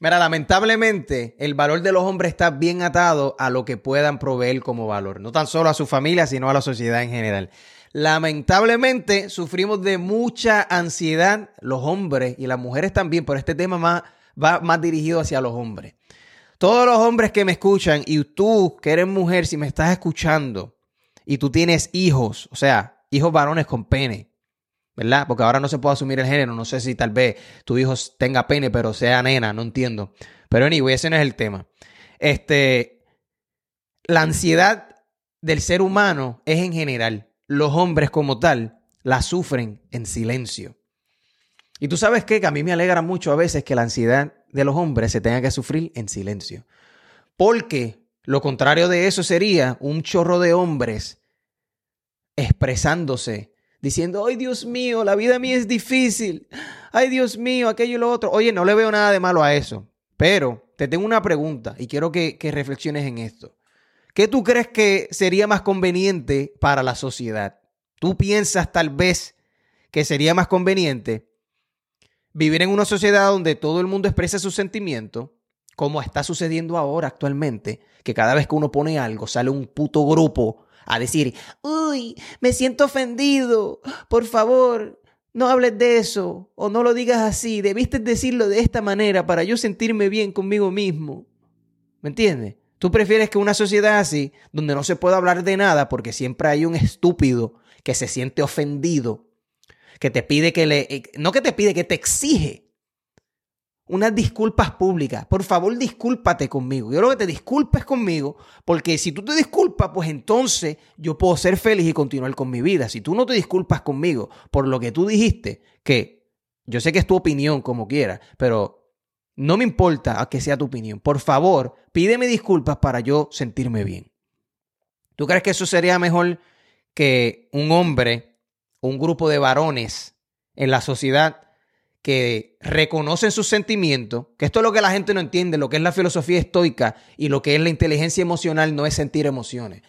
Mira, lamentablemente el valor de los hombres está bien atado a lo que puedan proveer como valor, no tan solo a su familia, sino a la sociedad en general. Lamentablemente sufrimos de mucha ansiedad los hombres y las mujeres también, pero este tema más, va más dirigido hacia los hombres. Todos los hombres que me escuchan y tú que eres mujer, si me estás escuchando y tú tienes hijos, o sea, hijos varones con pene, ¿verdad? Porque ahora no se puede asumir el género. No sé si tal vez tu hijo tenga pene, pero sea nena, no entiendo. Pero anyway, ese no es el tema. Este, la ansiedad del ser humano es en general. Los hombres como tal la sufren en silencio. Y tú sabes qué? que a mí me alegra mucho a veces que la ansiedad de los hombres se tenga que sufrir en silencio. Porque lo contrario de eso sería un chorro de hombres expresándose diciendo, ay Dios mío, la vida mía es difícil, ay Dios mío, aquello y lo otro. Oye, no le veo nada de malo a eso, pero te tengo una pregunta y quiero que, que reflexiones en esto. ¿Qué tú crees que sería más conveniente para la sociedad? ¿Tú piensas tal vez que sería más conveniente vivir en una sociedad donde todo el mundo expresa sus sentimientos, como está sucediendo ahora actualmente, que cada vez que uno pone algo sale un puto grupo a decir, uy, me siento ofendido, por favor, no hables de eso o no lo digas así, debiste decirlo de esta manera para yo sentirme bien conmigo mismo. ¿Me entiendes? Tú prefieres que una sociedad así, donde no se pueda hablar de nada porque siempre hay un estúpido que se siente ofendido, que te pide que le, eh, no que te pide, que te exige unas disculpas públicas. Por favor, discúlpate conmigo. Yo creo que te disculpes conmigo, porque si tú te disculpas, pues entonces yo puedo ser feliz y continuar con mi vida. Si tú no te disculpas conmigo por lo que tú dijiste, que yo sé que es tu opinión como quieras, pero no me importa a que sea tu opinión. Por favor, pídeme disculpas para yo sentirme bien. ¿Tú crees que eso sería mejor que un hombre, un grupo de varones en la sociedad que reconocen sus sentimientos, que esto es lo que la gente no entiende, lo que es la filosofía estoica y lo que es la inteligencia emocional no es sentir emociones.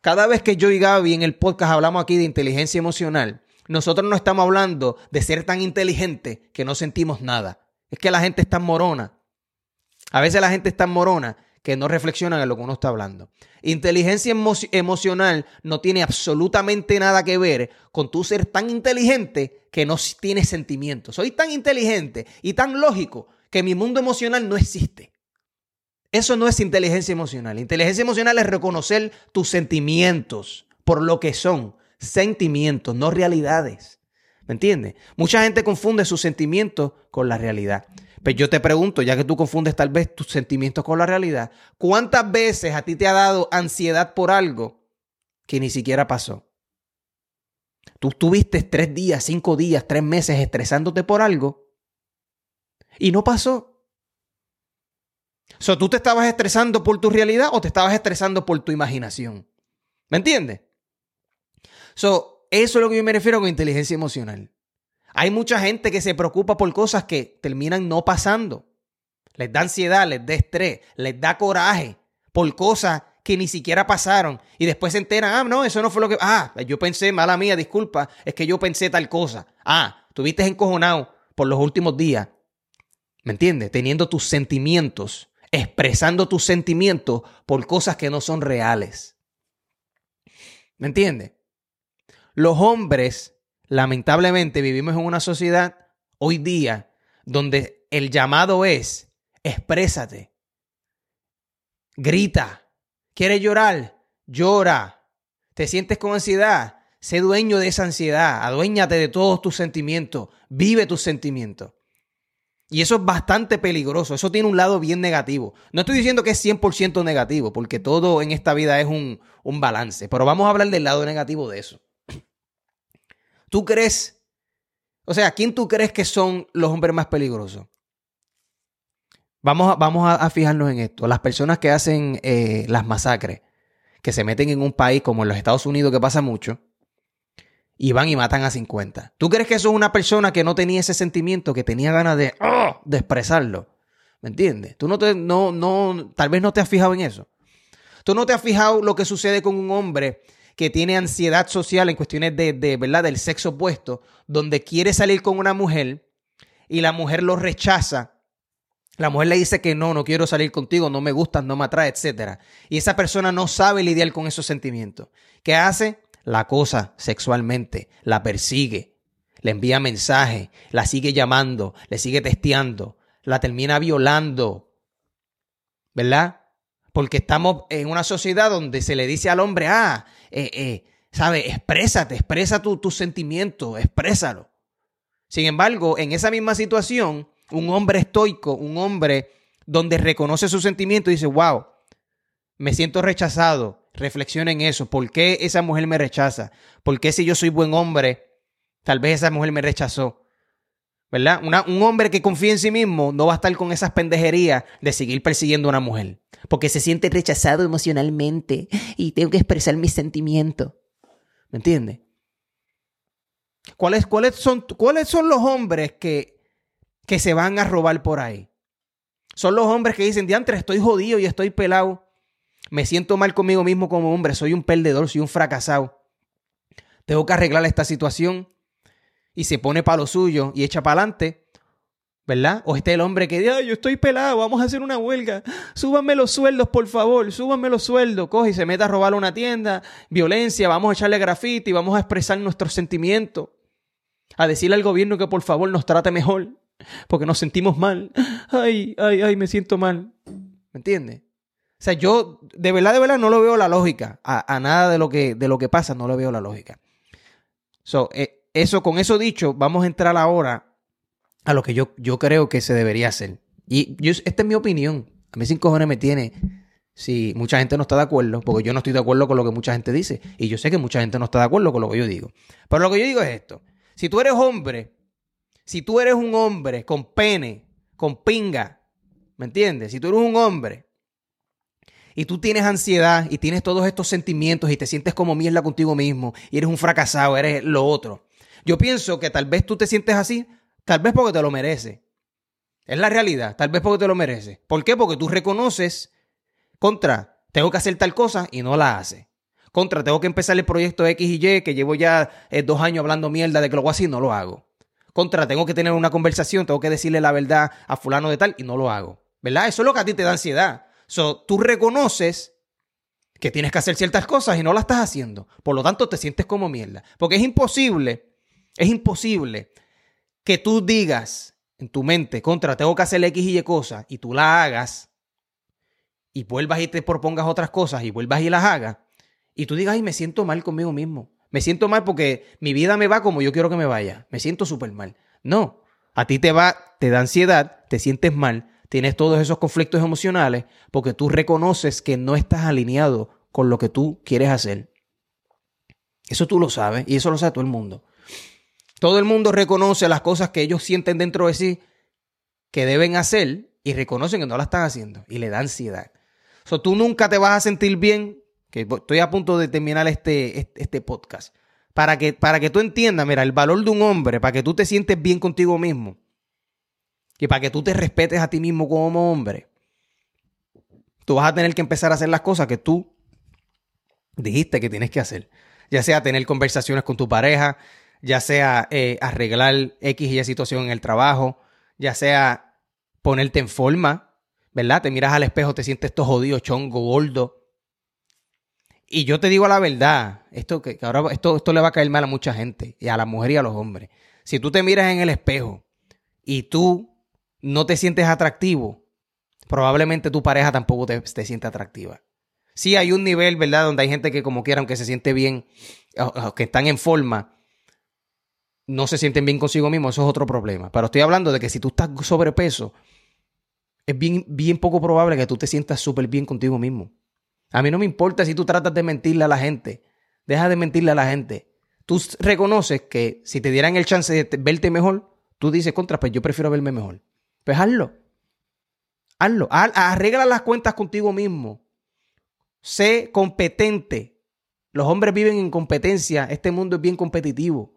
Cada vez que yo y Gaby en el podcast hablamos aquí de inteligencia emocional, nosotros no estamos hablando de ser tan inteligentes que no sentimos nada. Es que la gente está morona. A veces la gente está morona que no reflexionan en lo que uno está hablando. Inteligencia emocional no tiene absolutamente nada que ver con tu ser tan inteligente que no tiene sentimientos. Soy tan inteligente y tan lógico que mi mundo emocional no existe. Eso no es inteligencia emocional. Inteligencia emocional es reconocer tus sentimientos por lo que son, sentimientos, no realidades. ¿Me entiendes? Mucha gente confunde sus sentimientos con la realidad. Pero yo te pregunto, ya que tú confundes tal vez tus sentimientos con la realidad, ¿cuántas veces a ti te ha dado ansiedad por algo que ni siquiera pasó? Tú estuviste tres días, cinco días, tres meses estresándote por algo y no pasó. So, ¿Tú te estabas estresando por tu realidad o te estabas estresando por tu imaginación? ¿Me entiendes? So, eso es lo que yo me refiero con inteligencia emocional. Hay mucha gente que se preocupa por cosas que terminan no pasando. Les da ansiedad, les da estrés, les da coraje por cosas que ni siquiera pasaron y después se enteran, ah, no, eso no fue lo que, ah, yo pensé, mala mía, disculpa, es que yo pensé tal cosa. Ah, tuviste encojonado por los últimos días. ¿Me entiendes? Teniendo tus sentimientos, expresando tus sentimientos por cosas que no son reales. ¿Me entiendes? Los hombres lamentablemente vivimos en una sociedad hoy día donde el llamado es exprésate, grita, quieres llorar, llora, te sientes con ansiedad, sé dueño de esa ansiedad, aduéñate de todos tus sentimientos, vive tus sentimientos. Y eso es bastante peligroso, eso tiene un lado bien negativo. No estoy diciendo que es 100% negativo, porque todo en esta vida es un, un balance, pero vamos a hablar del lado negativo de eso. ¿Tú crees? O sea, ¿quién tú crees que son los hombres más peligrosos? Vamos a, vamos a, fijarnos en esto. Las personas que hacen eh, las masacres, que se meten en un país como en los Estados Unidos, que pasa mucho, y van y matan a 50. ¿Tú crees que eso es una persona que no tenía ese sentimiento, que tenía ganas de, ¡oh! de expresarlo? ¿Me entiendes? Tú no te, no, no, tal vez no te has fijado en eso. Tú no te has fijado lo que sucede con un hombre que tiene ansiedad social en cuestiones de, de, ¿verdad? del sexo opuesto, donde quiere salir con una mujer y la mujer lo rechaza La mujer le dice que no, no quiero salir contigo, no me gustas, no me atrae, etc. Y esa persona no sabe lidiar con esos sentimientos. ¿Qué hace? La cosa sexualmente, la persigue, le envía mensajes, la sigue llamando, le sigue testeando, la termina violando. ¿Verdad? Porque estamos en una sociedad donde se le dice al hombre, ah, eh, eh, ¿sabe? Exprésate, expresa tus tu sentimientos, exprésalo. Sin embargo, en esa misma situación, un hombre estoico, un hombre donde reconoce sus sentimientos y dice, wow, me siento rechazado. Reflexiona en eso. ¿Por qué esa mujer me rechaza? ¿Por qué si yo soy buen hombre, tal vez esa mujer me rechazó? ¿Verdad? un hombre que confía en sí mismo no va a estar con esas pendejerías de seguir persiguiendo a una mujer. Porque se siente rechazado emocionalmente y tengo que expresar mis sentimientos. ¿Me entiendes? ¿Cuáles, cuáles, son, ¿Cuáles son los hombres que que se van a robar por ahí. Son los hombres que dicen, diantre, estoy jodido y estoy pelado. Me siento mal conmigo mismo como hombre, soy un perdedor, soy un fracasado. Tengo que arreglar esta situación. Y se pone para lo suyo y echa para adelante. ¿Verdad? O este el hombre que dice, yo estoy pelado, vamos a hacer una huelga. Súbanme los sueldos, por favor, súbanme los sueldos. Coge y se mete a robar una tienda, violencia, vamos a echarle grafiti, vamos a expresar nuestros sentimientos. A decirle al gobierno que por favor nos trate mejor porque nos sentimos mal. Ay, ay, ay, me siento mal. ¿Me entiendes? O sea, yo de verdad, de verdad no lo veo la lógica. A, nada de lo, que, de lo que pasa no le veo la lógica. So, eh, eso, con eso dicho, vamos a entrar ahora a lo que yo, yo creo que se debería hacer. Y yo, esta es mi opinión. A mí sin cojones me tiene si mucha gente no está de acuerdo, porque yo no estoy de acuerdo con lo que mucha gente dice. Y yo sé que mucha gente no está de acuerdo con lo que yo digo. Pero lo que yo digo es esto. Si tú eres hombre si tú eres un hombre con pene, con pinga, ¿me entiendes? Si tú eres un hombre y tú tienes ansiedad y tienes todos estos sentimientos y te sientes como mierda contigo mismo y eres un fracasado, eres lo otro. Yo pienso que tal vez tú te sientes así, tal vez porque te lo mereces. Es la realidad, tal vez porque te lo mereces. ¿Por qué? Porque tú reconoces contra, tengo que hacer tal cosa y no la haces. Contra, tengo que empezar el proyecto X y Y, que llevo ya eh, dos años hablando mierda de que lo hago así y no lo hago contra, tengo que tener una conversación, tengo que decirle la verdad a fulano de tal y no lo hago. ¿Verdad? Eso es lo que a ti te da ansiedad. So, tú reconoces que tienes que hacer ciertas cosas y no las estás haciendo. Por lo tanto, te sientes como mierda. Porque es imposible, es imposible que tú digas en tu mente, contra, tengo que hacer X y Y cosas, y tú la hagas, y vuelvas y te propongas otras cosas, y vuelvas y las hagas, y tú digas, ay, me siento mal conmigo mismo. Me siento mal porque mi vida me va como yo quiero que me vaya. Me siento súper mal. No, a ti te va, te da ansiedad, te sientes mal, tienes todos esos conflictos emocionales porque tú reconoces que no estás alineado con lo que tú quieres hacer. Eso tú lo sabes y eso lo sabe todo el mundo. Todo el mundo reconoce las cosas que ellos sienten dentro de sí que deben hacer y reconocen que no las están haciendo y le da ansiedad. So, tú nunca te vas a sentir bien que estoy a punto de terminar este, este, podcast, para que, para que tú entiendas, mira, el valor de un hombre, para que tú te sientes bien contigo mismo y para que tú te respetes a ti mismo como hombre, tú vas a tener que empezar a hacer las cosas que tú dijiste que tienes que hacer. Ya sea tener conversaciones con tu pareja, ya sea eh, arreglar X y Y situación en el trabajo, ya sea ponerte en forma, ¿verdad? Te miras al espejo, te sientes todo jodido, chongo, gordo, y yo te digo la verdad, esto que, ahora esto, esto le va a caer mal a mucha gente, y a la mujer y a los hombres. Si tú te miras en el espejo y tú no te sientes atractivo, probablemente tu pareja tampoco te, te siente atractiva. Sí hay un nivel, ¿verdad? Donde hay gente que como quiera, aunque se siente bien, que están en forma, no se sienten bien consigo mismo, eso es otro problema. Pero estoy hablando de que si tú estás sobrepeso, es bien, bien poco probable que tú te sientas súper bien contigo mismo. A mí no me importa si tú tratas de mentirle a la gente. Deja de mentirle a la gente. Tú reconoces que si te dieran el chance de verte mejor, tú dices, contra, pues yo prefiero verme mejor. Pues hazlo. Hazlo. Arregla las cuentas contigo mismo. Sé competente. Los hombres viven en competencia. Este mundo es bien competitivo.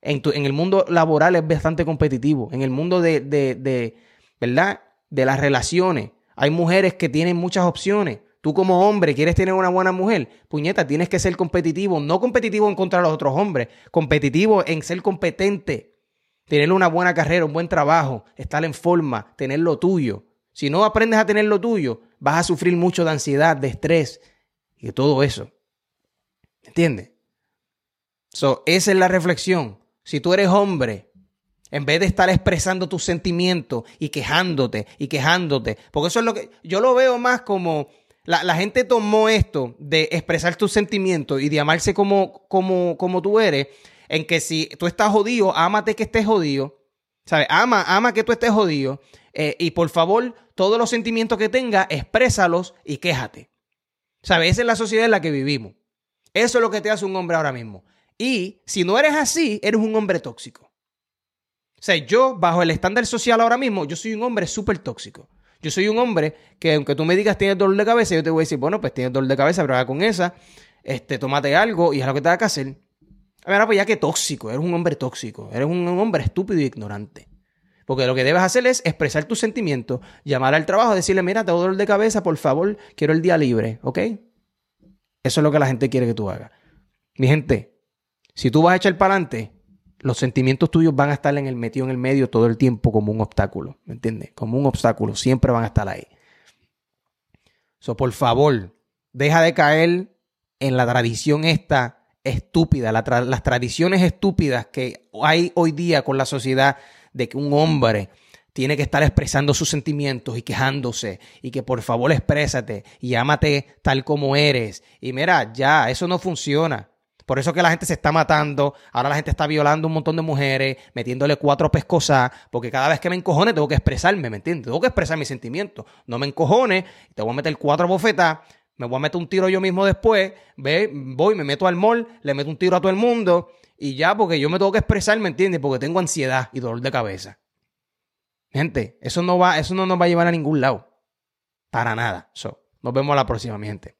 En, en el mundo laboral es bastante competitivo. En el mundo de, de, de, ¿verdad? De las relaciones. Hay mujeres que tienen muchas opciones. Tú como hombre quieres tener una buena mujer, puñeta, tienes que ser competitivo, no competitivo en contra de los otros hombres, competitivo en ser competente, tener una buena carrera, un buen trabajo, estar en forma, tener lo tuyo. Si no aprendes a tener lo tuyo, vas a sufrir mucho de ansiedad, de estrés y de todo eso. ¿Entiendes? So, esa es la reflexión. Si tú eres hombre, en vez de estar expresando tus sentimientos y quejándote y quejándote, porque eso es lo que yo lo veo más como la, gente tomó esto de expresar tus sentimientos y de amarse como, como, como tú eres, en que si tú estás jodido, ámate que estés jodido, ¿sabes? Ama, ama que tú estés jodido eh, y por favor, todos los sentimientos que tengas, exprésalos y quéjate. ¿Sabes? Esa es la sociedad en la que vivimos. Eso es lo que te hace un hombre ahora mismo. Y si no eres así, eres un hombre tóxico. O sea, yo, bajo el estándar social ahora mismo, yo soy un hombre súper tóxico. Yo soy un hombre que, aunque tú me digas tienes dolor de cabeza, yo te voy a decir, bueno, pues tienes dolor de cabeza, pero con esa, este, tómate algo y es lo que te da que hacer. A ver, pues ya que tóxico, eres un hombre tóxico, eres un hombre estúpido y ignorante. Porque lo que debes hacer es expresar tus sentimientos, llamar al trabajo, decirle, mira, tengo dolor de cabeza, por favor, quiero el día libre, ¿ok? Eso es lo que la gente quiere que tú hagas. Mi gente, si tú vas a echar para adelante, los sentimientos tuyos van a estar en el metido en el medio todo el tiempo como un obstáculo, ¿me entiendes? Como un obstáculo, siempre van a estar ahí. So, por favor, deja de caer en la tradición esta estúpida, las tradiciones estúpidas que hay hoy día con la sociedad de que un hombre tiene que estar expresando sus sentimientos y quejándose y que por favor exprésate y ámate tal como eres. Y mira, ya, eso no funciona. Por eso que la gente se está matando. Ahora la gente está violando un montón de mujeres, metiéndole cuatro pescosas, porque cada vez que me encojone tengo que expresarme, ¿me entiendes? Tengo que expresar mis sentimientos. No me encojone, te voy a meter cuatro bofetas, me voy a meter un tiro yo mismo después, ve, voy, me meto al mall, le meto un tiro a todo el mundo y ya, porque yo me tengo que expresar, ¿me entiendes? Porque tengo ansiedad y dolor de cabeza. Gente, eso no va, eso no nos va a llevar a ningún lado. Para nada. So, nos vemos la próxima, mi gente.